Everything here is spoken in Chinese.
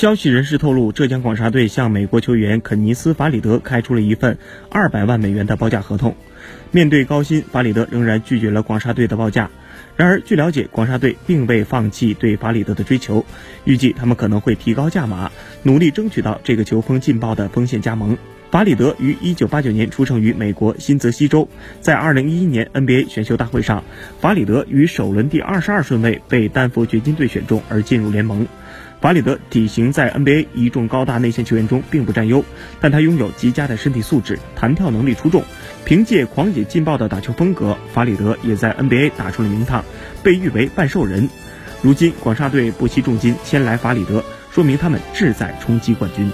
消息人士透露，浙江广厦队向美国球员肯尼斯·法里德开出了一份二百万美元的报价合同。面对高薪，法里德仍然拒绝了广厦队的报价。然而，据了解，广厦队并未放弃对法里德的追求，预计他们可能会提高价码，努力争取到这个球风劲爆的锋线加盟。法里德于1989年出生于美国新泽西州，在2011年 NBA 选秀大会上，法里德于首轮第二十二顺位被丹佛掘金队选中而进入联盟。法里德体型在 NBA 一众高大内线球员中并不占优，但他拥有极佳的身体素质，弹跳能力出众。凭借狂野劲爆的打球风格，法里德也在 NBA 打出了名堂，被誉为半兽人。如今广厦队不惜重金签来法里德，说明他们志在冲击冠军。